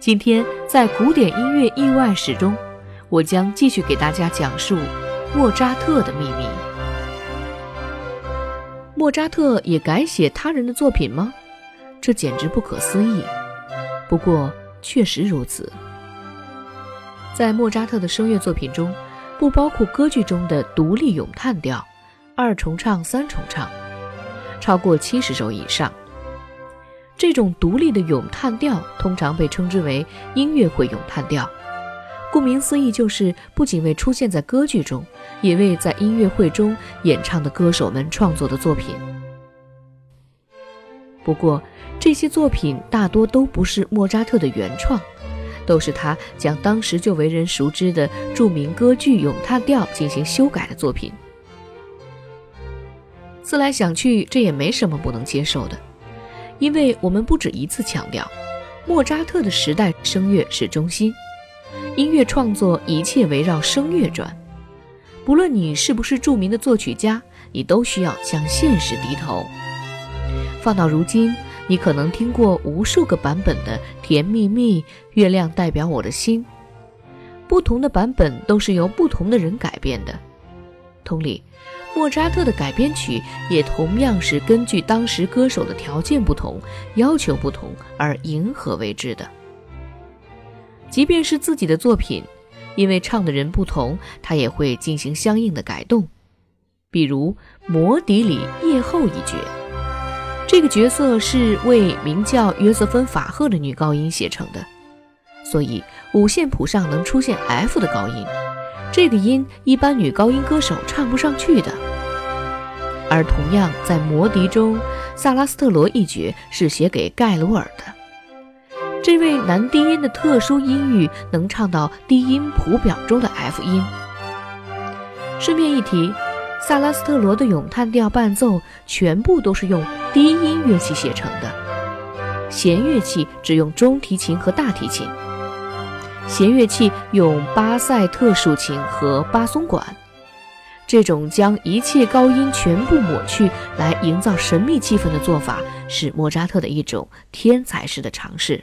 今天在古典音乐意外史中，我将继续给大家讲述莫扎特的秘密。莫扎特也改写他人的作品吗？这简直不可思议。不过确实如此。在莫扎特的声乐作品中，不包括歌剧中的独立咏叹调、二重唱、三重唱，超过七十首以上。这种独立的咏叹调通常被称之为音乐会咏叹调，顾名思义，就是不仅为出现在歌剧中，也为在音乐会中演唱的歌手们创作的作品。不过，这些作品大多都不是莫扎特的原创，都是他将当时就为人熟知的著名歌剧咏叹调进行修改的作品。思来想去，这也没什么不能接受的。因为我们不止一次强调，莫扎特的时代声乐是中心，音乐创作一切围绕声乐转。不论你是不是著名的作曲家，你都需要向现实低头。放到如今，你可能听过无数个版本的《甜蜜蜜》，月亮代表我的心，不同的版本都是由不同的人改编的。同理。莫扎特的改编曲也同样是根据当时歌手的条件不同、要求不同而迎合为之的。即便是自己的作品，因为唱的人不同，他也会进行相应的改动。比如《魔笛》里夜后一角，这个角色是为名叫约瑟芬·法赫的女高音写成的，所以五线谱上能出现 F 的高音。这个音一般女高音歌手唱不上去的，而同样在《魔笛》中，萨拉斯特罗一角是写给盖罗尔的。这位男低音的特殊音域能唱到低音谱表中的 F 音。顺便一提，萨拉斯特罗的咏叹调伴奏全部都是用低音乐器写成的，弦乐器只用中提琴和大提琴。弦乐器用巴塞特竖琴和巴松管，这种将一切高音全部抹去来营造神秘气氛的做法，是莫扎特的一种天才式的尝试。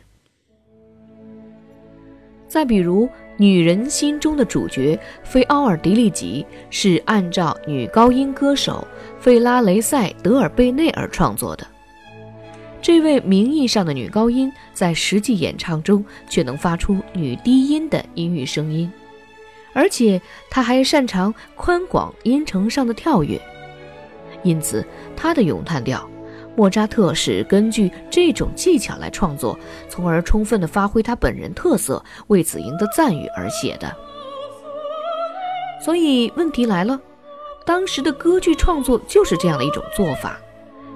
再比如，《女人心中的主角》菲奥尔迪利吉是按照女高音歌手费拉雷塞德尔贝内尔创作的。这位名义上的女高音，在实际演唱中却能发出女低音的音域声音，而且他还擅长宽广音程上的跳跃，因此他的咏叹调，莫扎特是根据这种技巧来创作，从而充分地发挥他本人特色，为此赢得赞誉而写的。所以问题来了，当时的歌剧创作就是这样的一种做法：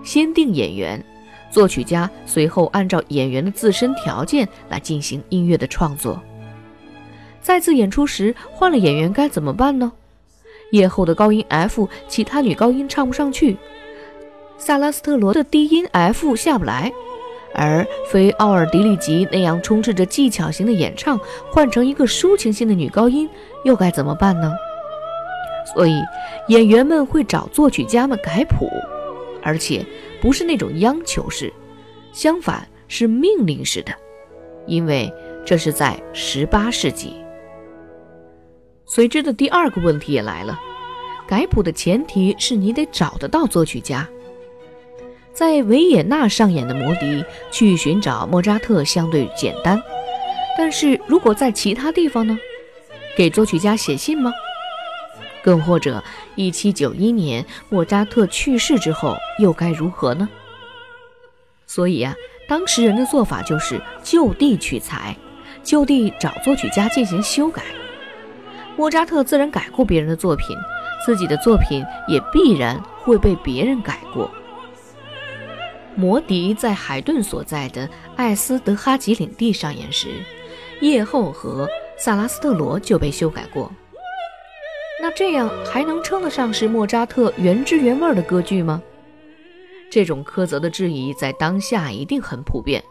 先定演员。作曲家随后按照演员的自身条件来进行音乐的创作。再次演出时换了演员该怎么办呢？夜后的高音 F，其他女高音唱不上去；萨拉斯特罗的低音 F 下不来，而非奥尔迪利吉那样充斥着技巧型的演唱换成一个抒情性的女高音又该怎么办呢？所以演员们会找作曲家们改谱，而且。不是那种央求式，相反是命令式的，因为这是在十八世纪。随之的第二个问题也来了，改谱的前提是你得找得到作曲家。在维也纳上演的《魔笛》，去寻找莫扎特相对简单，但是如果在其他地方呢？给作曲家写信吗？更或者，一七九一年莫扎特去世之后，又该如何呢？所以啊，当时人的做法就是就地取材，就地找作曲家进行修改。莫扎特自然改过别人的作品，自己的作品也必然会被别人改过。魔笛在海顿所在的艾斯德哈吉领地上演时，夜后和萨拉斯特罗就被修改过。那这样还能称得上是莫扎特原汁原味的歌剧吗？这种苛责的质疑在当下一定很普遍，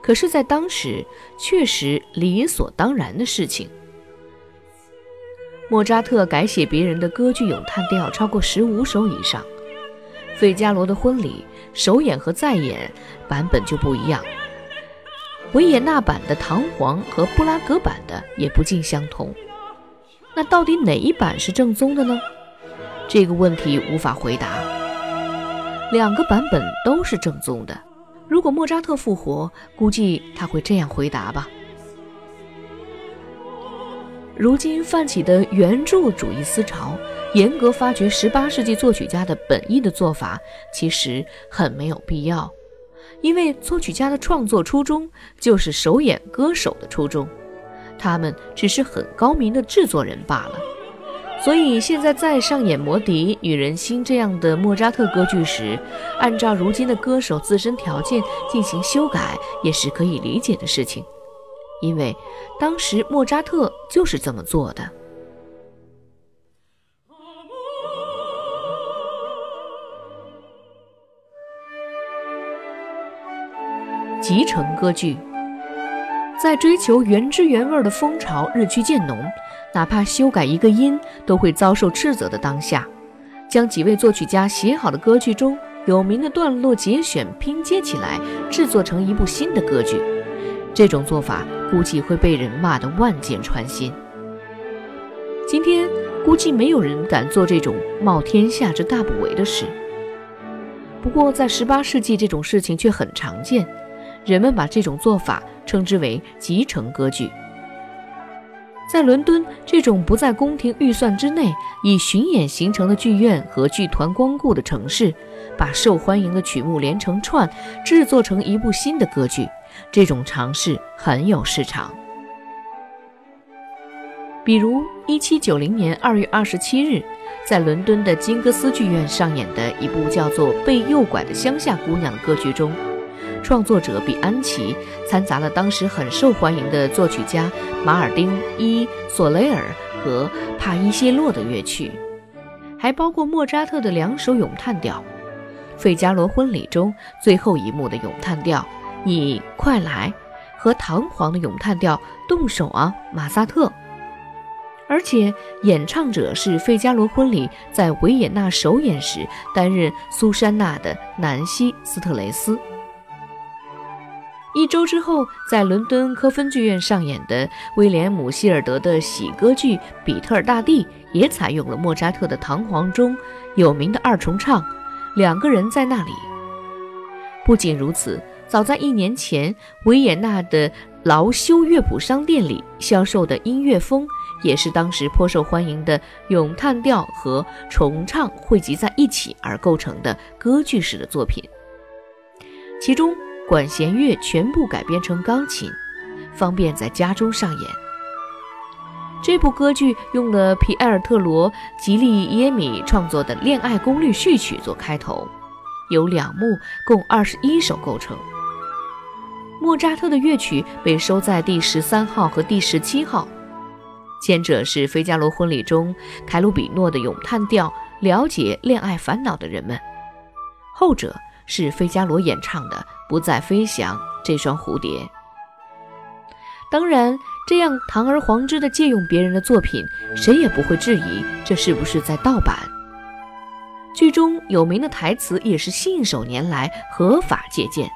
可是，在当时确实理所当然的事情。莫扎特改写别人的歌剧咏叹调超过十五首以上，《费加罗的婚礼》首演和再演版本就不一样，维也纳版的《唐璜》和布拉格版的也不尽相同。那到底哪一版是正宗的呢？这个问题无法回答。两个版本都是正宗的。如果莫扎特复活，估计他会这样回答吧：如今泛起的原著主义思潮，严格发掘18世纪作曲家的本意的做法，其实很没有必要，因为作曲家的创作初衷就是首演歌手的初衷。他们只是很高明的制作人罢了，所以现在再上演《魔笛》《女人心》这样的莫扎特歌剧时，按照如今的歌手自身条件进行修改，也是可以理解的事情，因为当时莫扎特就是这么做的。集成歌剧。在追求原汁原味的风潮日趋渐浓，哪怕修改一个音都会遭受斥责的当下，将几位作曲家写好的歌剧中有名的段落节选拼接起来，制作成一部新的歌剧，这种做法估计会被人骂得万箭穿心。今天估计没有人敢做这种冒天下之大不韪的事。不过在十八世纪，这种事情却很常见，人们把这种做法。称之为集成歌剧。在伦敦这种不在宫廷预算之内、以巡演形成的剧院和剧团光顾的城市，把受欢迎的曲目连成串，制作成一部新的歌剧，这种尝试很有市场。比如，1790年2月27日，在伦敦的金戈斯剧院上演的一部叫做《被诱拐的乡下姑娘》的歌剧中。创作者比安奇掺杂了当时很受欢迎的作曲家马尔丁·伊索雷尔和帕伊谢洛的乐曲，还包括莫扎特的两首咏叹调，《费加罗婚礼》中最后一幕的咏叹调《你快来》和《唐璜》的咏叹调《动手啊，马萨特》，而且演唱者是《费加罗婚礼》在维也纳首演时担任苏珊娜的南希·斯特雷斯。一周之后，在伦敦科芬剧院上演的威廉姆希尔德的喜歌剧《比特尔大帝》也采用了莫扎特的《唐璜》中有名的二重唱，两个人在那里。不仅如此，早在一年前，维也纳的劳修乐谱商店里销售的音乐风，也是当时颇受欢迎的咏叹调和重唱汇集在一起而构成的歌剧式的作品，其中。管弦乐全部改编成钢琴，方便在家中上演。这部歌剧用了皮埃尔特罗·吉利耶米创作的《恋爱功率序曲》做开头，由两幕共二十一首构成。莫扎特的乐曲被收在第十三号和第十七号，前者是《费加罗婚礼》中凯鲁比诺的咏叹调，了解恋爱烦恼的人们；后者是费加罗演唱的。不再飞翔，这双蝴蝶。当然，这样堂而皇之的借用别人的作品，谁也不会质疑这是不是在盗版。剧中有名的台词也是信手拈来，合法借鉴。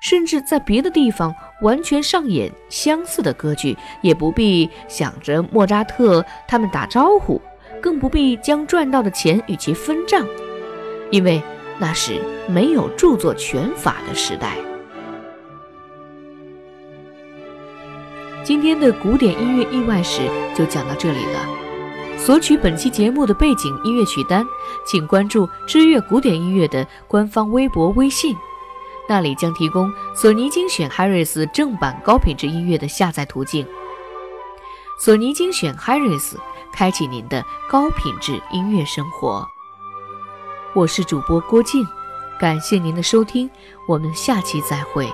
甚至在别的地方完全上演相似的歌剧，也不必想着莫扎特他们打招呼，更不必将赚到的钱与其分账，因为。那是没有著作权法的时代。今天的古典音乐意外史就讲到这里了。索取本期节目的背景音乐曲单，请关注“知乐古典音乐”的官方微博、微信，那里将提供索尼精选 Harris 正版高品质音乐的下载途径。索尼精选 Harris，开启您的高品质音乐生活。我是主播郭靖，感谢您的收听，我们下期再会。